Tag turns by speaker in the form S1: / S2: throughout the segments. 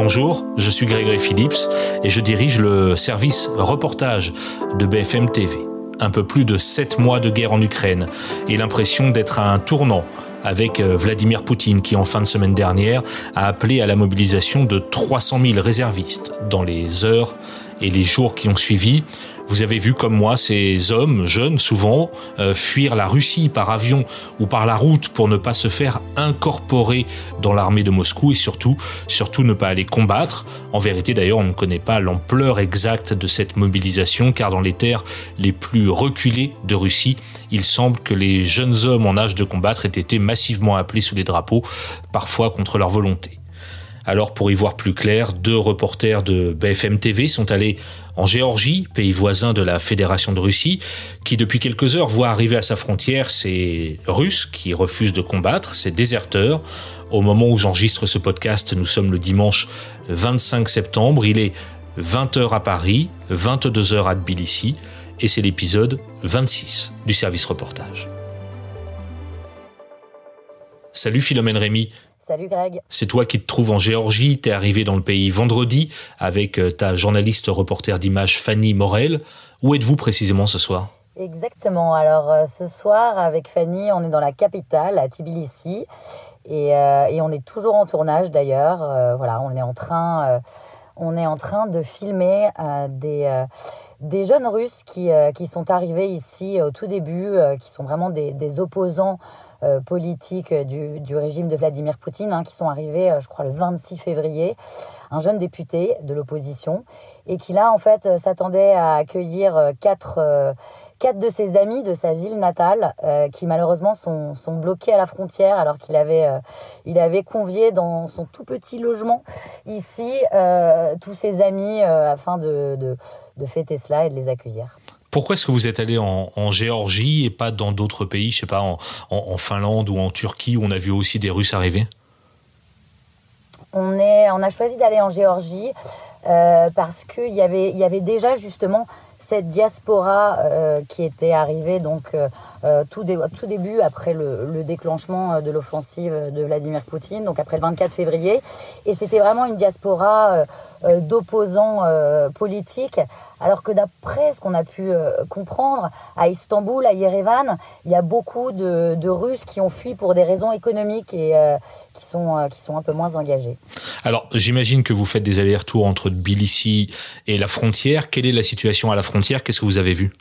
S1: Bonjour, je suis Grégory Phillips et je dirige le service reportage de BFM TV. Un peu plus de sept mois de guerre en Ukraine et l'impression d'être à un tournant avec euh, Vladimir Poutine qui en fin de semaine dernière a appelé à la mobilisation de 300 000 réservistes dans les heures et les jours qui ont suivi. Vous avez vu comme moi ces hommes, jeunes souvent, euh, fuir la Russie par avion ou par la route pour ne pas se faire incorporer dans l'armée de Moscou et surtout, surtout ne pas aller combattre. En vérité d'ailleurs, on ne connaît pas l'ampleur exacte de cette mobilisation car dans les terres les plus reculées de Russie, il semble que les jeunes hommes en âge de combattre aient été massivement appelés sous les drapeaux, parfois contre leur volonté. Alors pour y voir plus clair, deux reporters de BFM TV sont allés en Géorgie, pays voisin de la Fédération de Russie, qui depuis quelques heures voit arriver à sa frontière ces Russes qui refusent de combattre, ces déserteurs. Au moment où j'enregistre ce podcast, nous sommes le dimanche 25 septembre, il est 20h à Paris, 22h à Tbilissi, et c'est l'épisode 26 du service reportage. Salut Philomène Rémy,
S2: Salut Greg.
S1: C'est toi qui te trouves en Géorgie, t'es arrivé dans le pays vendredi avec euh, ta journaliste reporter d'image Fanny Morel. Où êtes-vous précisément ce soir?
S2: Exactement, alors euh, ce soir avec Fanny on est dans la capitale, à Tbilissi, et, euh, et on est toujours en tournage d'ailleurs. voilà, on est en train, on est en train de filmer des des jeunes Russes qui, qui sont arrivés ici au tout début, qui sont vraiment des, des opposants euh, politiques du, du, régime de Vladimir Poutine, hein, qui sont arrivés, euh, je crois, le 26 février. Un jeune député de l'opposition et qui là, en fait, euh, s'attendait à accueillir quatre quatre de ses amis de sa ville natale qui malheureusement sont, sont bloqués à la frontière alors qu'il avait il avait convié dans son tout petit logement ici tous ses amis afin de, de, de fêter cela et de les accueillir.
S1: Pourquoi est-ce que vous êtes allé en, Géorgie et pas dans d'autres pays, je sais pas, en, Finlande ou en Turquie où on a vu aussi des Russes arriver?
S2: On, est, on a choisi d'aller en Géorgie euh, parce qu'il y avait, y avait déjà justement cette diaspora euh, qui était arrivée donc euh, tout, début après le, le déclenchement de l'offensive de Vladimir Poutine, donc après le 24 février. Et c'était vraiment une diaspora d'opposants politiques alors que d'après ce qu'on a pu euh, comprendre, à Istanbul, à Yerevan, il y a beaucoup de, Russes qui ont fui pour des raisons économiques et euh, qui, sont, euh, qui sont un peu moins engagés.
S1: Alors j'imagine que vous faites des allers-retours entre Tbilissi et la frontière. Quelle est la situation à la frontière? Qu'est-ce que vous avez vu?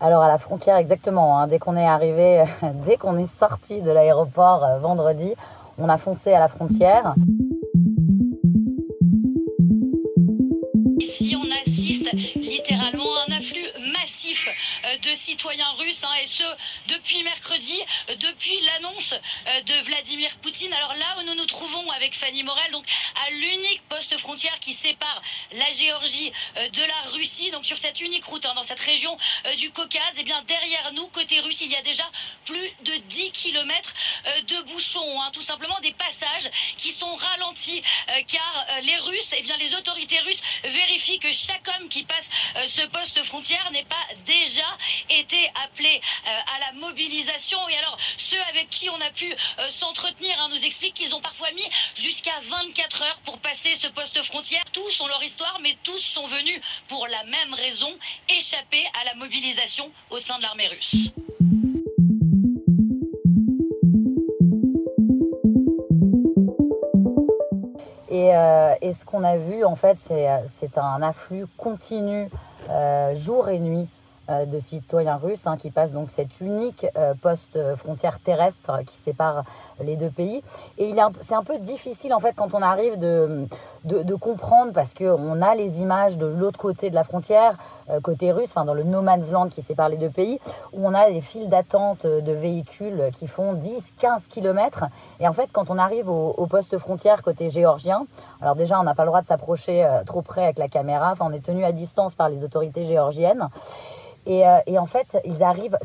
S2: Alors à la frontière exactement, hein. dès qu'on est arrivé, dès qu'on est sorti de l'aéroport vendredi, on a foncé à la frontière.
S3: Euh, de citoyens russes, hein, et ce, depuis mercredi, euh, depuis l'annonce euh, de Vladimir Poutine. Alors là où nous nous trouvons avec Fanny Morel, donc à l'unique poste frontière qui sépare la Géorgie de la Russie, donc sur cette unique route, hein, dans cette région du Caucase, et eh bien derrière nous, côté russe, il y a déjà plus de 10 kilomètres de bouchons, hein, tout simplement des passages qui sont ralentis, car les Russes, et eh bien les autorités russes vérifient que chaque homme qui passe ce poste frontière n'est pas déjà été appelés euh, à la mobilisation. Et alors, ceux avec qui on a pu euh, s'entretenir hein, nous expliquent qu'ils ont parfois mis jusqu'à 24 heures pour passer ce poste frontière. Tous ont leur histoire, mais tous sont venus pour la même raison, échapper à la mobilisation au sein de l'armée russe.
S2: Et, euh, ce qu'on a vu, en fait, c'est un afflux continu, jour et nuit, de citoyens russes hein, qui passent donc cette unique euh, poste frontière terrestre qui sépare les deux pays. Et c'est un peu difficile en fait quand on arrive de, de, comprendre parce qu'on a les images de l'autre côté de la frontière, euh, côté russe, enfin dans le no man's land qui sépare les deux pays, où on a des files d'attente de véhicules qui font 10-15 km. Et en fait, quand on arrive au, au, poste frontière côté géorgien, alors déjà on n'a pas le droit de s'approcher trop près avec la caméra, enfin on est tenu à distance par les autorités géorgiennes. Et, euh, et, en fait, ils arrivent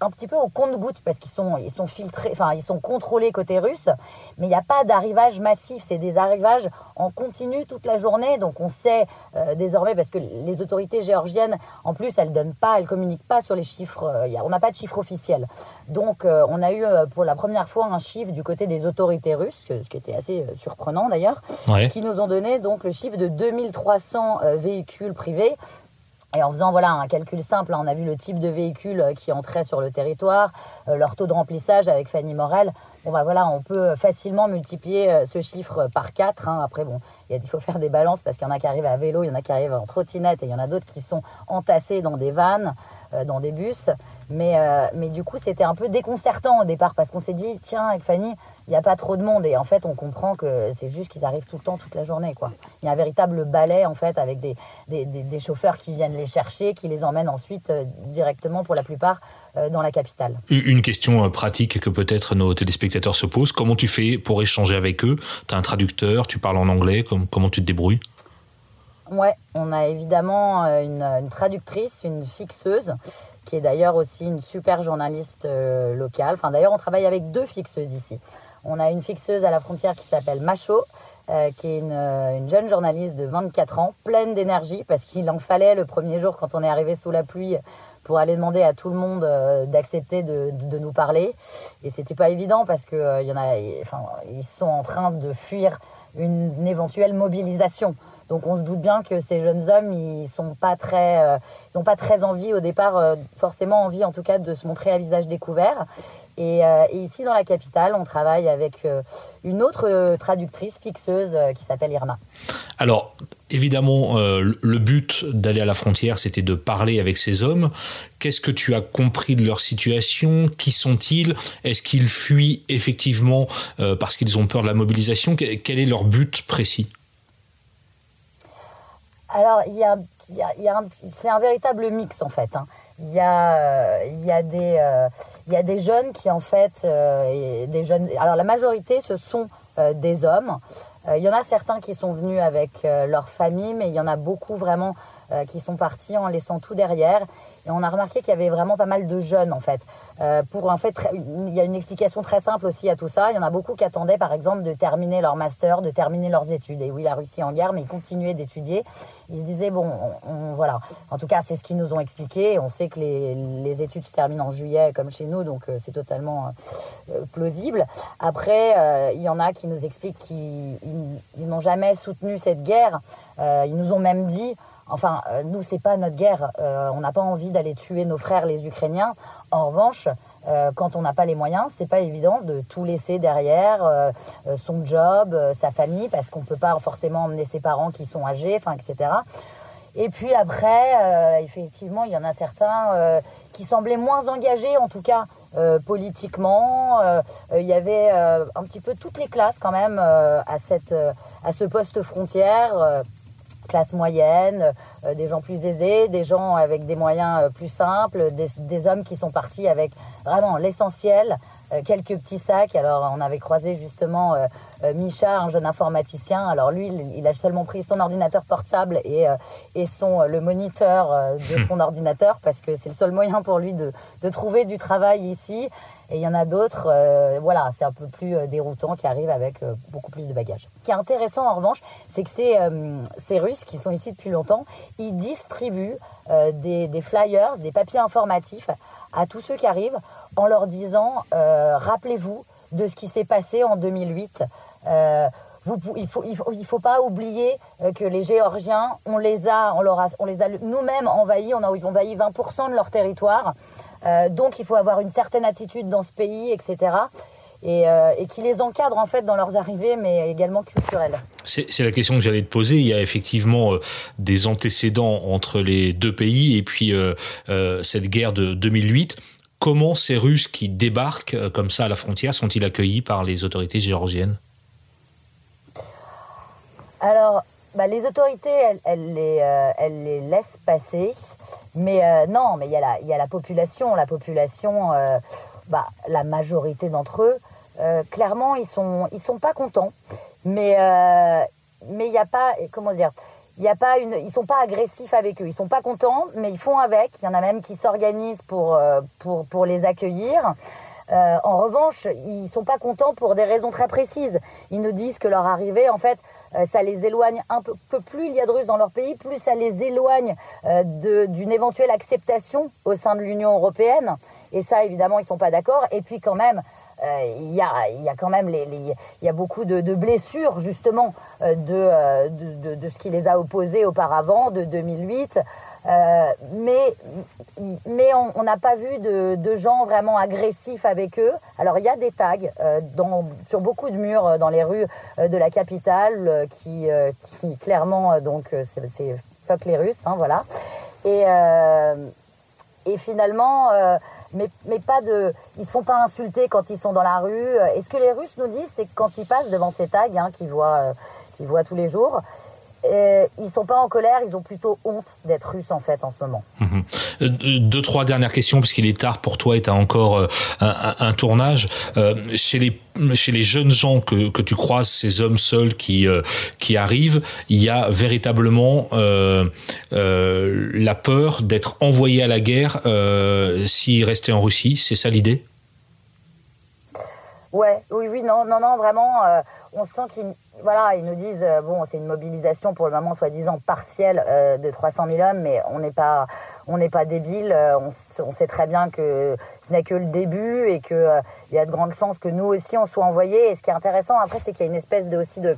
S2: un petit peu au compte-goutte parce qu'ils sont, ils sont filtrés, enfin, ils sont contrôlés côté russe, mais il n'y a pas d'arrivage massif. C'est des arrivages en continu toute la journée. Donc, on sait euh, désormais, parce que les autorités géorgiennes, en plus, elles donnent pas, elles communiquent pas sur les chiffres. Euh, on n'a pas de chiffre officiel. Donc, on a eu pour la première fois un chiffre du côté des autorités russes, ce qui était assez surprenant d'ailleurs, qui nous ont donné donc le chiffre de 2300 véhicules privés et en faisant voilà un calcul simple, hein, on a vu le type de véhicule euh, qui entrait sur le territoire, euh, leur taux de remplissage avec Fanny Morel. Bah voilà, on peut facilement multiplier euh, ce chiffre par 4. Hein. Après bon, il faut faire des balances parce qu'il y en a qui arrivent à vélo, il y en a qui arrivent en trottinette et il y en a d'autres qui sont entassés dans des vannes, dans des bus. Mais, mais du coup, c'était un peu déconcertant au départ parce qu'on s'est dit, tiens, avec Fanny, il n'y a pas trop de monde. Et en fait, on comprend que c'est juste qu'ils arrivent tout le temps, toute la journée. Quoi. Il y a un véritable balai, en fait, avec des, des, des, chauffeurs qui viennent les chercher, qui les emmènent ensuite euh, directement, pour la plupart, euh, dans la capitale.
S1: Une question euh, pratique que peut-être nos téléspectateurs se posent. Comment tu fais pour échanger avec eux? Tu as un traducteur, tu parles en anglais, comment tu te débrouilles?
S2: Ouais, on a évidemment une, une traductrice, une fixeuse qui est d'ailleurs aussi une super journaliste locale. Enfin, d'ailleurs, on travaille avec deux fixeuses ici. On a une fixeuse à la frontière qui s'appelle Macho, euh, qui est euh, une, jeune journaliste de 24 ans, pleine d'énergie, parce qu'il en fallait le premier jour quand on est arrivé sous la pluie pour aller demander à tout le monde euh, d'accepter de, nous parler. Et c'était pas évident parce que y en a, enfin, ils sont en train de fuir une, éventuelle mobilisation. Donc on se doute bien que ces jeunes hommes, ils n'ont pas très envie au départ, forcément envie en tout cas de se montrer à visage découvert. Euh, et, ici, dans la capitale, on travaille avec euh, une autre euh, traductrice fixeuse qui s'appelle Irma.
S1: Alors, évidemment, le but d'aller à la frontière, c'était de parler avec ces hommes. Qu'est-ce que tu as compris de leur situation? Qui sont-ils? Est-ce qu'ils fuient effectivement parce qu'ils ont peur de la mobilisation? Quel est leur but précis?
S2: Alors, il y a, c'est un véritable mix en fait. Hein. Il y a, il y a des il y a des jeunes qui en fait, euh, des jeunes. Alors la majorité, ce sont euh, des hommes. Euh, il y en a certains qui sont venus avec leur famille, mais il y en a beaucoup vraiment qui sont partis en laissant tout derrière. Et on a remarqué qu'il y avait vraiment pas mal de jeunes en fait. Euh, pour en fait, il y a une explication très simple aussi à tout ça. Il y en a beaucoup qui attendaient par exemple de terminer leur master, de terminer leurs études. Et oui, la Russie en guerre, mais ils continuaient d'étudier. Ils se disaient bon, on, voilà. En tout cas, c'est ce qu'ils nous ont expliqué. On sait que les, les, études se terminent en juillet comme chez nous, donc euh, c'est totalement euh, plausible. Après, il y en a qui nous expliquent qu'ils n'ont jamais soutenu cette guerre. ils nous ont même dit Enfin, euh, nous, c'est pas notre guerre. Euh, on n'a pas envie d'aller tuer nos frères les Ukrainiens. En revanche, euh, quand on n'a pas les moyens, c'est pas évident de tout laisser derrière, son job, sa famille, parce qu'on peut pas forcément emmener ses parents qui sont âgés, etc. Et puis après, effectivement, il y en a certains qui semblaient moins engagés, en tout cas politiquement. Il y avait un petit peu toutes les classes quand même à cette, à ce poste frontière classe moyenne, euh, des gens plus aisés, des gens avec des moyens euh, plus simples, des, hommes qui sont partis avec vraiment l'essentiel, euh, quelques petits sacs. Alors on avait croisé justement Micha, un jeune informaticien. Alors lui, il, a seulement pris son ordinateur portable et, et son, le moniteur de son ordinateur parce que c'est le seul moyen pour lui de, de trouver du travail ici. Et il y en a d'autres, euh, voilà, c'est un peu plus euh, déroutant, qui arrivent avec euh, beaucoup plus de bagages. Ce qui est intéressant en revanche, c'est que ces, ces Russes qui sont ici depuis longtemps, ils distribuent des, des, flyers, des papiers informatifs à tous ceux qui arrivent en leur disant rappelez-vous de ce qui s'est passé en 2008. Vous, il faut il faut, il faut pas oublier que les Géorgiens on les a on a, on les a nous-mêmes envahis on a envahi 20% de leur territoire euh, donc il faut avoir une certaine attitude dans ce pays, etc. Euh, et, qui les encadre en fait dans leurs arrivées, mais également culturelles.
S1: C'est la question que j'allais te poser. Il y a effectivement euh, des antécédents entre les deux pays et puis cette guerre de 2008. Comment ces Russes qui débarquent comme ça à la frontière sont-ils accueillis par les autorités géorgiennes?
S2: Alors, bah, les autorités, elles, les, elles les laissent passer. Mais euh, non, mais il y, a la, y a la population. La population, euh, bah, la majorité d'entre eux, euh, clairement, ils sont, ils sont pas contents. Mais mais il n'y a pas, comment dire, il y a pas une, ils sont pas agressifs avec eux, ils sont pas contents, mais ils font avec. Il y en a même qui s'organisent pour, pour, pour les accueillir. En revanche, ils sont pas contents pour des raisons très précises. Ils nous disent que leur arrivée, en fait, ça les éloigne un peu, plus il y a de Russes dans leur pays, plus ça les éloigne euh, d'une éventuelle acceptation au sein de l'Union européenne. Et ça, évidemment, ils sont pas d'accord. Et puis quand même, euh, il y, a, y a quand même les, y a beaucoup de, blessures justement euh, de, euh, de, de, ce qui les a opposés auparavant de 2008. Euh, mais mais on n'a pas vu de, de, gens vraiment agressifs avec eux. Alors il y a des tags sur beaucoup de murs dans les rues de la capitale qui, qui clairement donc c'est fuck les Russes, hein, voilà. Et, et finalement mais, mais pas de. Ils se font pas insulter quand ils sont dans la rue. Et ce que les Russes nous disent, c'est que quand ils passent devant ces tags, hein, qu'ils voient, euh, qu'ils voient tous les jours, et ils sont pas en colère, ils ont plutôt honte d'être russes en fait en ce moment.
S1: Mhm. Euh, deux trois dernières questions puisqu'il est tard pour toi et tu as encore euh, un, un, tournage euh, chez les chez les jeunes gens que, que tu croises, ces hommes seuls qui qui arrivent, il y a véritablement la peur d'être envoyé à la guerre s'ils restaient en Russie. C'est ça l'idée?
S2: Ouais, oui, oui, non, non, non, vraiment, on sent qu'ils voilà, ils nous disent euh, bon, c'est une mobilisation pour le moment soi-disant partielle euh, de 300 000 hommes, mais on n'est pas on n'est pas débile. Euh, on, sait très bien que ce n'est que le début et que il y a de grandes chances que nous aussi on soit envoyés. Et ce qui est intéressant après, c'est qu'il y a une espèce de aussi de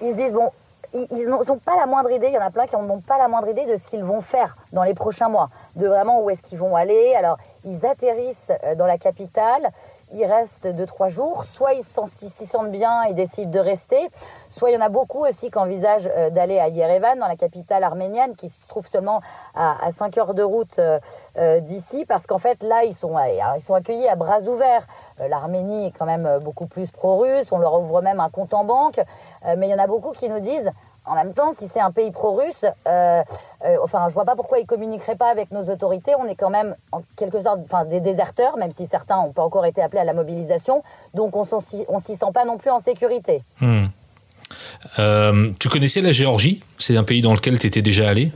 S2: ils se disent bon. Ils n'ont pas la moindre idée, il y en a plein qui n'ont pas la moindre idée de ce qu'ils vont faire dans les prochains mois, de vraiment où est-ce qu'ils vont aller. Alors, ils atterrissent dans la capitale, ils restent deux, trois jours. Soit ils s'y sentent bien et décident de rester. Soit il y en a beaucoup aussi qui envisagent euh, d'aller à Yerevan, dans la capitale arménienne, qui se trouve seulement à, à 5 heures de route euh, euh, d'ici, parce qu'en fait, là, ils sont, ils sont accueillis à bras ouverts. L'Arménie est quand même beaucoup plus pro-russe, on leur ouvre même un compte en banque, mais il y en a beaucoup qui nous disent en même temps, si c'est un pays pro-russe, euh, euh, enfin, je vois pas pourquoi ils communiqueraient pas avec nos autorités. On est quand même en quelque sorte, enfin, des déserteurs, même si certains n'ont pas encore été appelés à la mobilisation. Donc, on ne s'y sent pas non plus en sécurité.
S1: Hmm. Euh, tu connaissais la Géorgie? C'est un pays dans lequel tu étais déjà allé?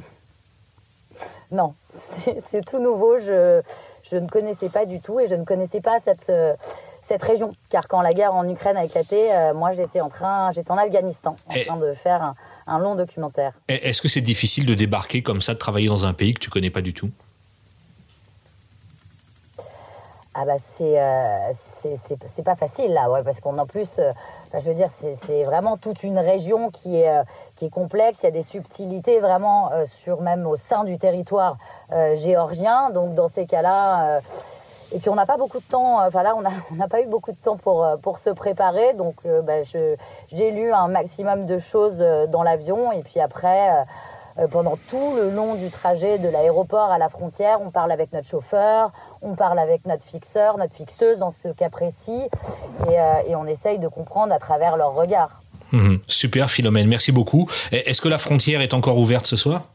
S2: Non, c'est tout nouveau. Je, je, ne connaissais pas du tout et je ne connaissais pas cette cette région. Car quand la guerre en Ukraine a éclaté, moi j'étais en train, j'étais en Afghanistan, en train de faire un, un long documentaire.
S1: Est-ce que c'est difficile de débarquer comme ça, de travailler dans un pays que tu connais pas du tout?
S2: Ah bah c'est euh, c'est pas facile là ouais parce qu'on en plus euh, je veux dire c'est vraiment toute une région qui est euh, qui est complexe. Il y a des subtilités vraiment euh, sur même au sein du territoire géorgien. Donc dans ces cas là et puis on n'a pas beaucoup de temps, euh, enfin là on n'a pas eu beaucoup de temps pour, euh, pour se préparer, donc euh, bah, j'ai lu un maximum de choses dans l'avion. Et puis après, pendant tout le long du trajet de l'aéroport à la frontière, on parle avec notre chauffeur, on parle avec notre fixeur, notre fixeuse dans ce cas précis. Et, et on essaye de comprendre à travers leur regard.
S1: Mmh, super Philomène, merci beaucoup. Est-ce que la frontière est encore ouverte ce soir?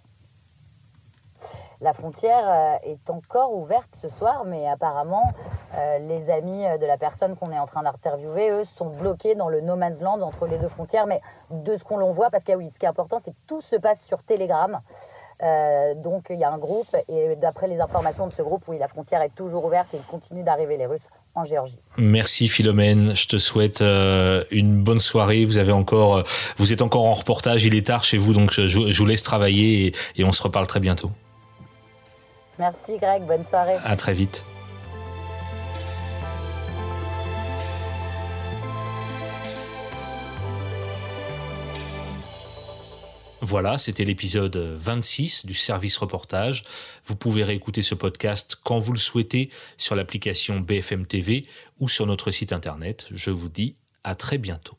S2: La frontière euh, est encore ouverte ce soir, mais apparemment, euh, les amis de la personne qu'on est en train d'interviewer, eux, sont bloqués dans le no man's land entre les deux frontières. Mais de ce qu'on l'on voit, parce que oui, ce qui est important, c'est que tout se passe sur Telegram. Euh, donc il y a un groupe, et d'après les informations de ce groupe, oui, la frontière est toujours ouverte et il continue d'arriver les Russes en Géorgie.
S1: Merci Philomène, je te souhaite euh, une bonne soirée. Vous avez encore, euh, vous êtes encore en reportage, il est tard chez vous, donc je, vous laisse travailler et on se reparle très bientôt.
S2: Merci Greg, bonne soirée.
S1: À très vite. Voilà, c'était l'épisode 26 du service reportage. Vous pouvez réécouter ce podcast quand vous le souhaitez sur l'application BFM TV ou sur notre site internet. Je vous dis à très bientôt.